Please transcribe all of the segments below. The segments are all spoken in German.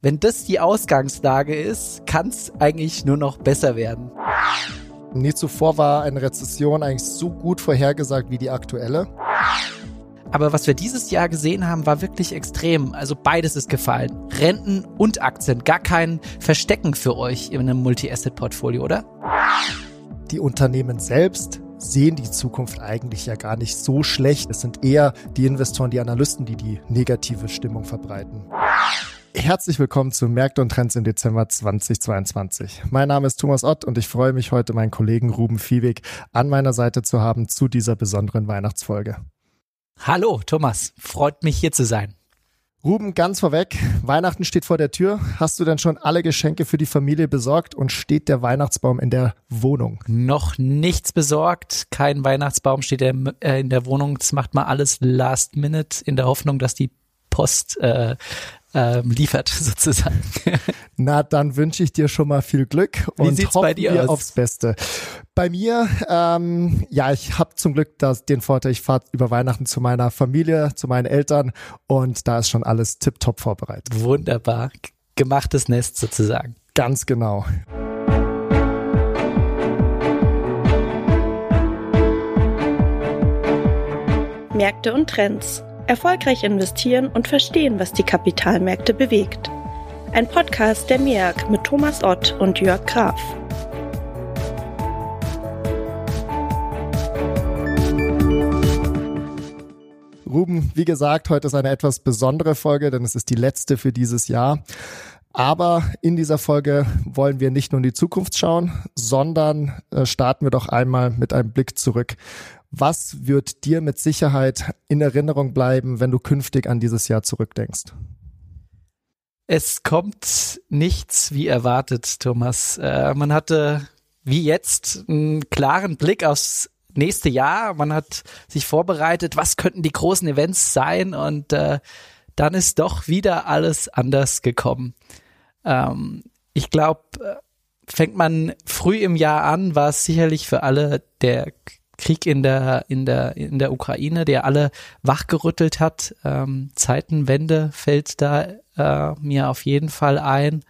Wenn das die Ausgangslage ist, kann es eigentlich nur noch besser werden. Nie zuvor war eine Rezession eigentlich so gut vorhergesagt wie die aktuelle. Aber was wir dieses Jahr gesehen haben, war wirklich extrem. Also beides ist gefallen. Renten und Aktien. Gar kein Verstecken für euch in einem Multi-Asset-Portfolio, oder? Die Unternehmen selbst sehen die Zukunft eigentlich ja gar nicht so schlecht. Es sind eher die Investoren, die Analysten, die die negative Stimmung verbreiten. Herzlich willkommen zu Märkte und Trends im Dezember 2022. Mein Name ist Thomas Ott und ich freue mich heute, meinen Kollegen Ruben Viehweg an meiner Seite zu haben zu dieser besonderen Weihnachtsfolge. Hallo Thomas, freut mich hier zu sein. Ruben, ganz vorweg, Weihnachten steht vor der Tür. Hast du denn schon alle Geschenke für die Familie besorgt und steht der Weihnachtsbaum in der Wohnung? Noch nichts besorgt, kein Weihnachtsbaum steht äh, in der Wohnung. Das macht mal alles last minute in der Hoffnung, dass die Post äh, ähm, liefert sozusagen. Na, dann wünsche ich dir schon mal viel Glück und Wie hoffe dir aus? aufs Beste. Bei mir, ähm, ja, ich habe zum Glück das, den Vorteil, ich fahre über Weihnachten zu meiner Familie, zu meinen Eltern und da ist schon alles tiptop vorbereitet. Wunderbar. Gemachtes Nest sozusagen. Ganz genau. Märkte und Trends Erfolgreich investieren und verstehen, was die Kapitalmärkte bewegt. Ein Podcast der MEAG mit Thomas Ott und Jörg Graf. Ruben, wie gesagt, heute ist eine etwas besondere Folge, denn es ist die letzte für dieses Jahr. Aber in dieser Folge wollen wir nicht nur in die Zukunft schauen, sondern äh, starten wir doch einmal mit einem Blick zurück. Was wird dir mit Sicherheit in Erinnerung bleiben, wenn du künftig an dieses Jahr zurückdenkst? Es kommt nichts wie erwartet, Thomas. Äh, man hatte wie jetzt einen klaren Blick aufs nächste Jahr. Man hat sich vorbereitet, was könnten die großen Events sein und äh, dann ist doch wieder alles anders gekommen. Ähm, ich glaube, äh, fängt man früh im Jahr an, war es sicherlich für alle der Krieg in der, in der, in der Ukraine, der alle wachgerüttelt hat. Ähm, Zeitenwende fällt da äh, mir auf jeden Fall ein.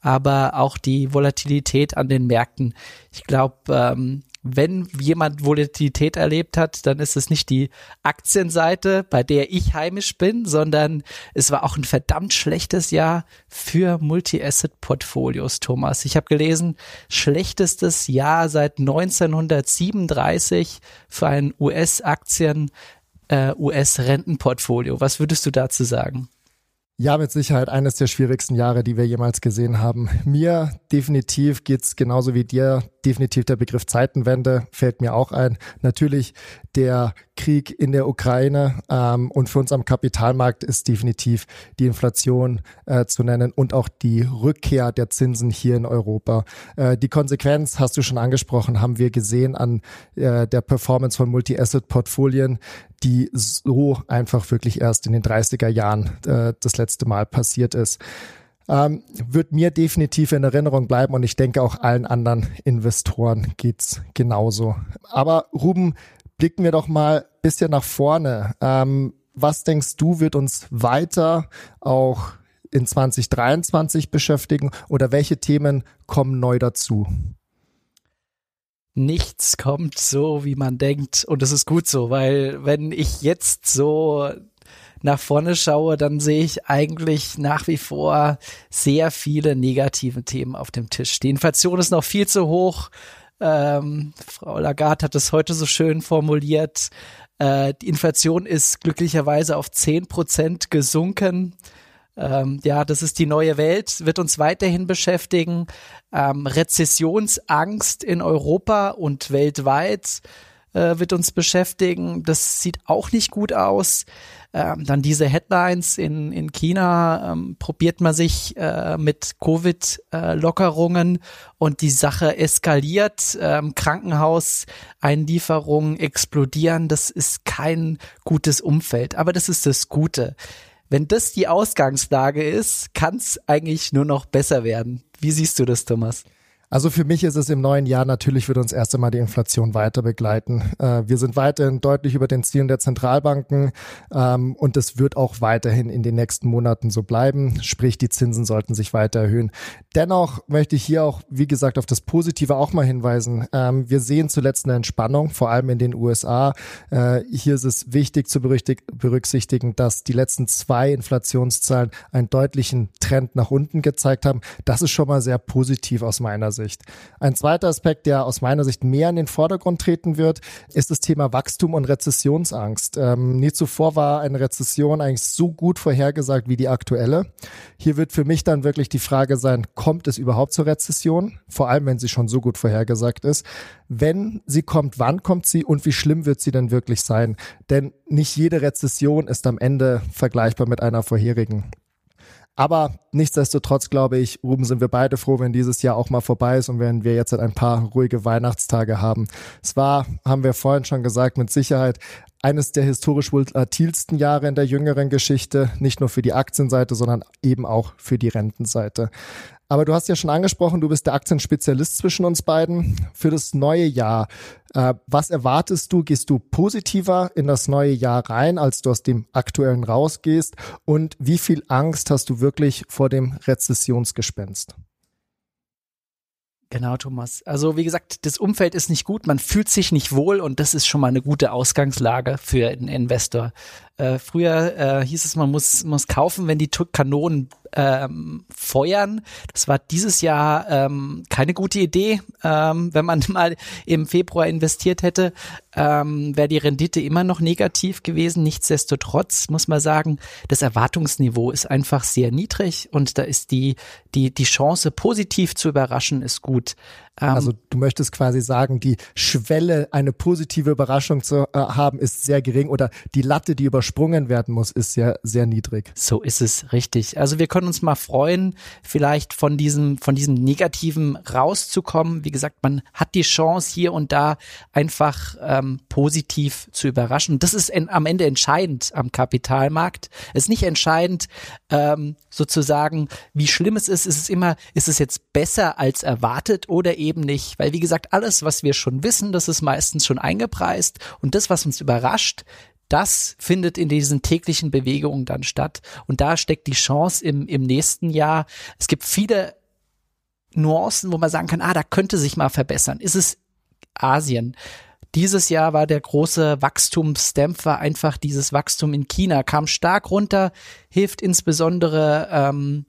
Aber auch die Volatilität an den Märkten. Ich glaube, ähm, wenn jemand Volatilität erlebt hat, dann ist es nicht die Aktienseite, bei der ich heimisch bin, sondern es war auch ein verdammt schlechtes Jahr für Multi-Asset-Portfolios, Thomas. Ich habe gelesen, schlechtestes Jahr seit 1937 für ein US-Aktien, äh, US-Rentenportfolio. Was würdest du dazu sagen? Ja, mit Sicherheit eines der schwierigsten Jahre, die wir jemals gesehen haben. Mir definitiv geht's genauso wie dir. Definitiv der Begriff Zeitenwende fällt mir auch ein. Natürlich der Krieg in der Ukraine ähm, und für uns am Kapitalmarkt ist definitiv die Inflation äh, zu nennen und auch die Rückkehr der Zinsen hier in Europa. Äh, die Konsequenz hast du schon angesprochen, haben wir gesehen an äh, der Performance von Multi-Asset-Portfolien, die so einfach wirklich erst in den 30er Jahren äh, das letzte Mal passiert ist. Ähm, wird mir definitiv in Erinnerung bleiben und ich denke auch allen anderen Investoren geht's genauso. Aber Ruben, blicken wir doch mal bisschen nach vorne. Ähm, was denkst du, wird uns weiter auch in 2023 beschäftigen oder welche Themen kommen neu dazu? Nichts kommt so, wie man denkt. Und es ist gut so, weil wenn ich jetzt so nach vorne schaue, dann sehe ich eigentlich nach wie vor sehr viele negative Themen auf dem Tisch. Die Inflation ist noch viel zu hoch. Ähm, Frau Lagarde hat es heute so schön formuliert. Äh, die Inflation ist glücklicherweise auf zehn Prozent gesunken. Ähm, ja, das ist die neue Welt, wird uns weiterhin beschäftigen. Ähm, Rezessionsangst in Europa und weltweit äh, wird uns beschäftigen. Das sieht auch nicht gut aus. Ähm, dann diese Headlines in, in China, ähm, probiert man sich äh, mit Covid-Lockerungen äh, und die Sache eskaliert. Ähm, Krankenhauseinlieferungen explodieren. Das ist kein gutes Umfeld. Aber das ist das Gute. Wenn das die Ausgangslage ist, kann es eigentlich nur noch besser werden. Wie siehst du das, Thomas? Also für mich ist es im neuen Jahr natürlich wird uns erst einmal die Inflation weiter begleiten. Äh, wir sind weiterhin deutlich über den Zielen der Zentralbanken ähm, und das wird auch weiterhin in den nächsten Monaten so bleiben. Sprich, die Zinsen sollten sich weiter erhöhen. Dennoch möchte ich hier auch, wie gesagt, auf das Positive auch mal hinweisen. Ähm, wir sehen zuletzt eine Entspannung, vor allem in den USA. Äh, hier ist es wichtig zu berücksichtigen, dass die letzten zwei Inflationszahlen einen deutlichen Trend nach unten gezeigt haben. Das ist schon mal sehr positiv aus meiner Sicht. Sicht. Ein zweiter Aspekt, der aus meiner Sicht mehr in den Vordergrund treten wird, ist das Thema Wachstum und Rezessionsangst. Ähm, nie zuvor war eine Rezession eigentlich so gut vorhergesagt wie die aktuelle. Hier wird für mich dann wirklich die Frage sein, kommt es überhaupt zur Rezession? Vor allem, wenn sie schon so gut vorhergesagt ist. Wenn sie kommt, wann kommt sie und wie schlimm wird sie denn wirklich sein? Denn nicht jede Rezession ist am Ende vergleichbar mit einer vorherigen. Aber nichtsdestotrotz glaube ich, Ruben, sind wir beide froh, wenn dieses Jahr auch mal vorbei ist und wenn wir jetzt ein paar ruhige Weihnachtstage haben. Es war, haben wir vorhin schon gesagt, mit Sicherheit eines der historisch volatilsten Jahre in der jüngeren Geschichte, nicht nur für die Aktienseite, sondern eben auch für die Rentenseite. Aber du hast ja schon angesprochen, du bist der Aktienspezialist zwischen uns beiden. Für das neue Jahr, äh, was erwartest du? Gehst du positiver in das neue Jahr rein, als du aus dem aktuellen rausgehst? Und wie viel Angst hast du wirklich vor dem Rezessionsgespenst? Genau, Thomas. Also wie gesagt, das Umfeld ist nicht gut, man fühlt sich nicht wohl und das ist schon mal eine gute Ausgangslage für einen Investor. Äh, früher äh, hieß es, man muss, muss kaufen, wenn die Kanonen ähm, feuern. Das war dieses Jahr ähm, keine gute Idee. Ähm, wenn man mal im Februar investiert hätte, ähm, wäre die Rendite immer noch negativ gewesen. Nichtsdestotrotz muss man sagen, das Erwartungsniveau ist einfach sehr niedrig und da ist die, die, die Chance, positiv zu überraschen, ist gut. Ähm, also du möchtest quasi sagen, die Schwelle, eine positive Überraschung zu äh, haben, ist sehr gering oder die Latte, die übersprungen werden muss, ist sehr, sehr niedrig. So ist es richtig. Also wir können uns mal freuen, vielleicht von diesem, von diesem Negativen rauszukommen. Wie gesagt, man hat die Chance hier und da einfach ähm, positiv zu überraschen. Das ist en, am Ende entscheidend am Kapitalmarkt. Es ist nicht entscheidend, ähm, sozusagen, wie schlimm es ist. Es ist immer, ist es jetzt besser als erwartet oder eben eben nicht, weil wie gesagt, alles, was wir schon wissen, das ist meistens schon eingepreist und das, was uns überrascht, das findet in diesen täglichen Bewegungen dann statt. Und da steckt die Chance im, im nächsten Jahr. Es gibt viele Nuancen, wo man sagen kann, ah, da könnte sich mal verbessern. Ist es Asien? Dieses Jahr war der große Wachstumsdämpfer einfach dieses Wachstum in China, kam stark runter, hilft insbesondere ähm,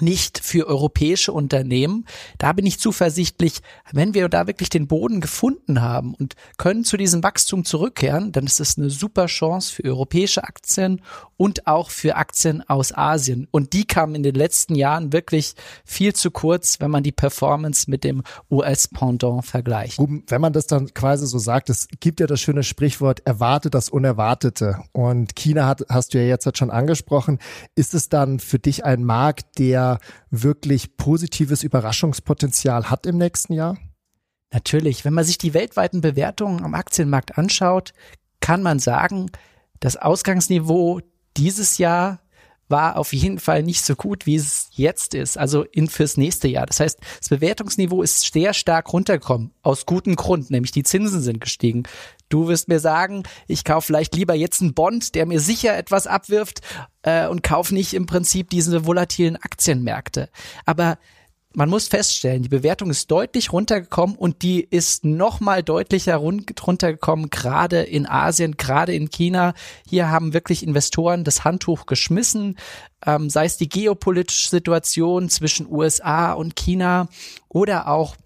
nicht für europäische Unternehmen. Da bin ich zuversichtlich, wenn wir da wirklich den Boden gefunden haben und können zu diesem Wachstum zurückkehren, dann ist es eine super Chance für europäische Aktien und auch für Aktien aus Asien. Und die kamen in den letzten Jahren wirklich viel zu kurz, wenn man die Performance mit dem US-Pendant vergleicht. Wenn man das dann quasi so sagt, es gibt ja das schöne Sprichwort, erwartet das Unerwartete. Und China hat, hast du ja jetzt schon angesprochen. Ist es dann für dich ein Markt, der wirklich positives Überraschungspotenzial hat im nächsten Jahr? Natürlich. Wenn man sich die weltweiten Bewertungen am Aktienmarkt anschaut, kann man sagen, das Ausgangsniveau dieses Jahr war auf jeden Fall nicht so gut, wie es jetzt ist, also in fürs nächste Jahr. Das heißt, das Bewertungsniveau ist sehr stark runtergekommen, aus gutem Grund, nämlich die Zinsen sind gestiegen. Du wirst mir sagen, ich kaufe vielleicht lieber jetzt einen Bond, der mir sicher etwas abwirft äh, und kaufe nicht im Prinzip diese volatilen Aktienmärkte. Aber man muss feststellen, die Bewertung ist deutlich runtergekommen und die ist nochmal deutlicher runtergekommen, gerade in Asien, gerade in China. Hier haben wirklich Investoren das Handtuch geschmissen, ähm, sei es die geopolitische Situation zwischen USA und China oder auch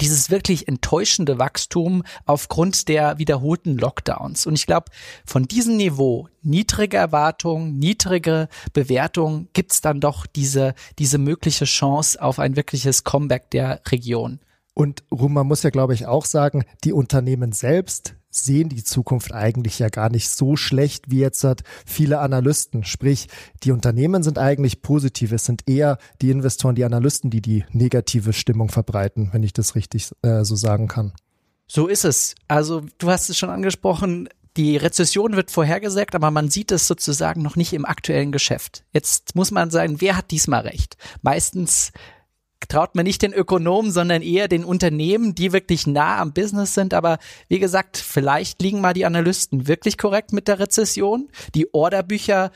dieses wirklich enttäuschende Wachstum aufgrund der wiederholten Lockdowns. Und ich glaube, von diesem Niveau, niedrige Erwartungen, niedrige Bewertungen, gibt's dann doch diese, diese mögliche Chance auf ein wirkliches Comeback der Region. Und Ruhm, man muss ja, glaube ich, auch sagen, die Unternehmen selbst sehen die Zukunft eigentlich ja gar nicht so schlecht wie jetzt hat viele Analysten. Sprich, die Unternehmen sind eigentlich positiv. Es sind eher die Investoren, die Analysten, die die negative Stimmung verbreiten, wenn ich das richtig äh, so sagen kann. So ist es. Also du hast es schon angesprochen. Die Rezession wird vorhergesagt, aber man sieht es sozusagen noch nicht im aktuellen Geschäft. Jetzt muss man sagen, wer hat diesmal recht? Meistens traut man nicht den Ökonomen, sondern eher den Unternehmen, die wirklich nah am Business sind. Aber wie gesagt, vielleicht liegen mal die Analysten wirklich korrekt mit der Rezession. Die Orderbücher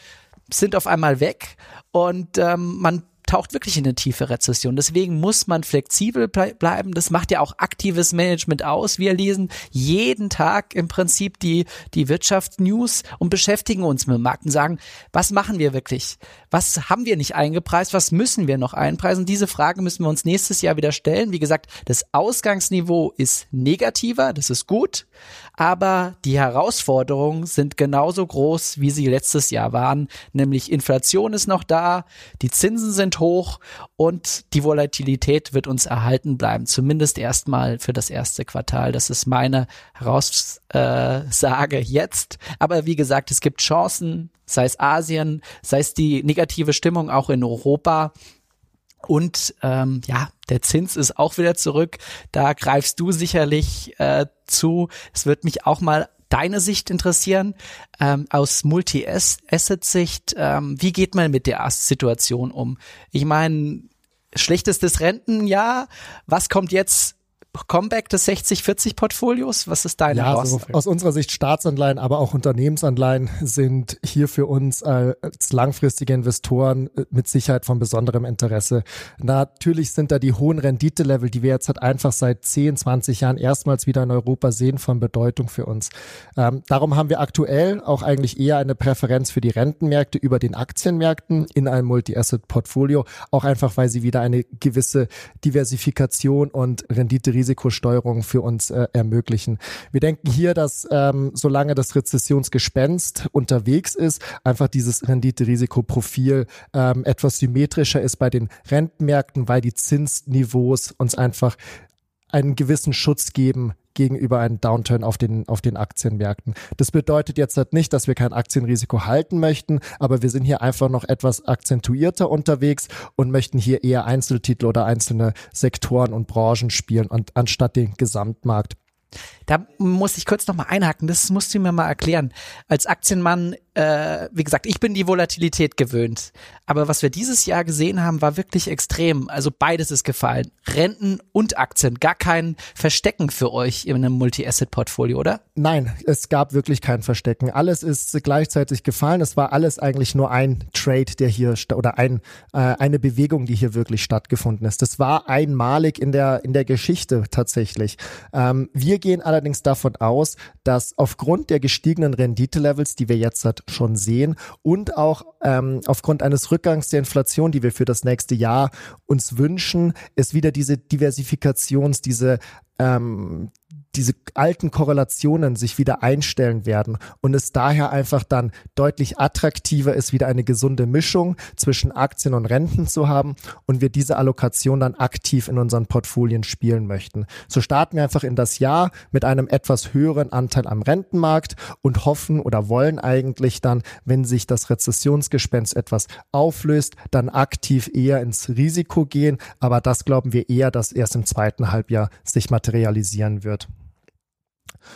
sind auf einmal weg und ähm, man taucht wirklich in eine tiefe Rezession. Deswegen muss man flexibel ble bleiben. Das macht ja auch aktives Management aus. Wir lesen jeden Tag im Prinzip die, die Wirtschaftsnews und beschäftigen uns mit dem Markt und sagen, was machen wir wirklich? Was haben wir nicht eingepreist? Was müssen wir noch einpreisen? Diese Frage müssen wir uns nächstes Jahr wieder stellen. Wie gesagt, das Ausgangsniveau ist negativer. Das ist gut. Aber die Herausforderungen sind genauso groß, wie sie letztes Jahr waren. Nämlich Inflation ist noch da. Die Zinsen sind hoch und die Volatilität wird uns erhalten bleiben, zumindest erstmal für das erste Quartal. Das ist meine Heraussage jetzt. Aber wie gesagt, es gibt Chancen, sei es Asien, sei es die negative Stimmung auch in Europa. Und ähm, ja, der Zins ist auch wieder zurück. Da greifst du sicherlich äh, zu. Es wird mich auch mal deine Sicht interessieren ähm, aus Multi-Asset-Sicht. Ähm, wie geht man mit der Situation um? Ich meine, schlechtestes Rentenjahr. Was kommt jetzt Comeback des 60-40-Portfolios? Was ist deine ja, also aus unserer Sicht Staatsanleihen, aber auch Unternehmensanleihen sind hier für uns als langfristige Investoren mit Sicherheit von besonderem Interesse. Natürlich sind da die hohen Renditelevel, die wir jetzt halt einfach seit 10, 20 Jahren erstmals wieder in Europa sehen, von Bedeutung für uns. Ähm, darum haben wir aktuell auch eigentlich eher eine Präferenz für die Rentenmärkte über den Aktienmärkten in einem Multi-Asset-Portfolio, auch einfach, weil sie wieder eine gewisse Diversifikation und Rendite Risikosteuerung für uns äh, ermöglichen. Wir denken hier, dass ähm, solange das Rezessionsgespenst unterwegs ist, einfach dieses Rendite-Risikoprofil ähm, etwas symmetrischer ist bei den Rentenmärkten, weil die Zinsniveaus uns einfach einen gewissen Schutz geben gegenüber einem Downturn auf den, auf den Aktienmärkten. Das bedeutet jetzt halt nicht, dass wir kein Aktienrisiko halten möchten, aber wir sind hier einfach noch etwas akzentuierter unterwegs und möchten hier eher Einzeltitel oder einzelne Sektoren und Branchen spielen und anstatt den Gesamtmarkt. Da muss ich kurz nochmal einhaken, das musst du mir mal erklären. Als Aktienmann äh, wie gesagt, ich bin die Volatilität gewöhnt. Aber was wir dieses Jahr gesehen haben, war wirklich extrem. Also beides ist gefallen. Renten und Aktien. Gar kein Verstecken für euch in einem Multi-Asset-Portfolio, oder? Nein, es gab wirklich kein Verstecken. Alles ist gleichzeitig gefallen. Es war alles eigentlich nur ein Trade, der hier oder ein, äh, eine Bewegung, die hier wirklich stattgefunden ist. Das war einmalig in der, in der Geschichte tatsächlich. Ähm, wir gehen allerdings davon aus, dass aufgrund der gestiegenen Renditelevels, die wir jetzt schon sehen und auch ähm, aufgrund eines Rückgangs der Inflation, die wir für das nächste Jahr uns wünschen, ist wieder diese Diversifikations, diese ähm, diese alten Korrelationen sich wieder einstellen werden und es daher einfach dann deutlich attraktiver ist, wieder eine gesunde Mischung zwischen Aktien und Renten zu haben und wir diese Allokation dann aktiv in unseren Portfolien spielen möchten. So starten wir einfach in das Jahr mit einem etwas höheren Anteil am Rentenmarkt und hoffen oder wollen eigentlich dann, wenn sich das Rezessionsgespenst etwas auflöst, dann aktiv eher ins Risiko gehen. Aber das glauben wir eher, dass erst im zweiten Halbjahr sich materialisieren wird.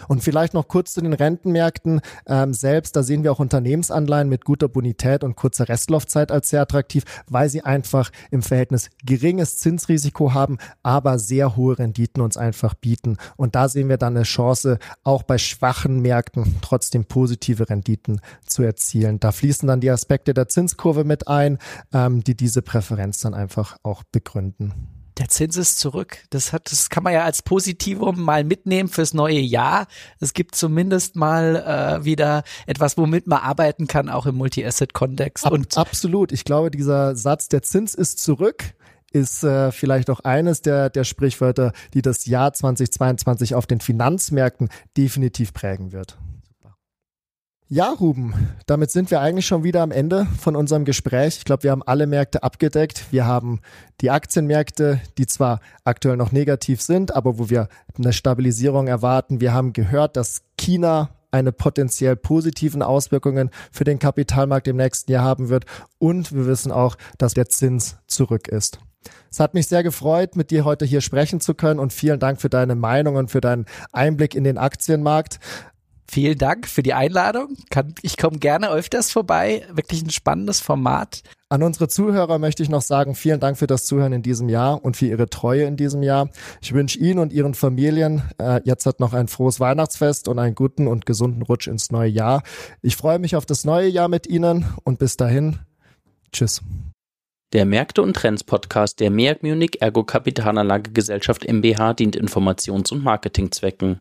Und vielleicht noch kurz zu den Rentenmärkten ähm, selbst. Da sehen wir auch Unternehmensanleihen mit guter Bonität und kurzer Restlaufzeit als sehr attraktiv, weil sie einfach im Verhältnis geringes Zinsrisiko haben, aber sehr hohe Renditen uns einfach bieten. Und da sehen wir dann eine Chance, auch bei schwachen Märkten trotzdem positive Renditen zu erzielen. Da fließen dann die Aspekte der Zinskurve mit ein, ähm, die diese Präferenz dann einfach auch begründen der Zins ist zurück. Das hat, das kann man ja als Positivum mal mitnehmen fürs neue Jahr. Es gibt zumindest mal äh, wieder etwas, womit man arbeiten kann, auch im Multi-Asset-Kontext. Ab, absolut. Ich glaube, dieser Satz, der Zins ist zurück, ist äh, vielleicht auch eines der, der Sprichwörter, die das Jahr 2022 auf den Finanzmärkten definitiv prägen wird. Ja, Ruben, damit sind wir eigentlich schon wieder am Ende von unserem Gespräch. Ich glaube, wir haben alle Märkte abgedeckt. Wir haben die Aktienmärkte, die zwar aktuell noch negativ sind, aber wo wir eine Stabilisierung erwarten. Wir haben gehört, dass China eine potenziell positiven Auswirkungen für den Kapitalmarkt im nächsten Jahr haben wird. Und wir wissen auch, dass der Zins zurück ist. Es hat mich sehr gefreut, mit dir heute hier sprechen zu können und vielen Dank für deine Meinung und für deinen Einblick in den Aktienmarkt. Vielen Dank für die Einladung. ich komme gerne öfters vorbei. Wirklich ein spannendes Format. An unsere Zuhörer möchte ich noch sagen, vielen Dank für das Zuhören in diesem Jahr und für Ihre Treue in diesem Jahr. Ich wünsche Ihnen und Ihren Familien äh, jetzt hat noch ein frohes Weihnachtsfest und einen guten und gesunden Rutsch ins neue Jahr. Ich freue mich auf das neue Jahr mit Ihnen und bis dahin, tschüss. Der Märkte und Trends Podcast der MEAG Munich Ergo Kapitalanlage Gesellschaft MBH dient Informations- und Marketingzwecken.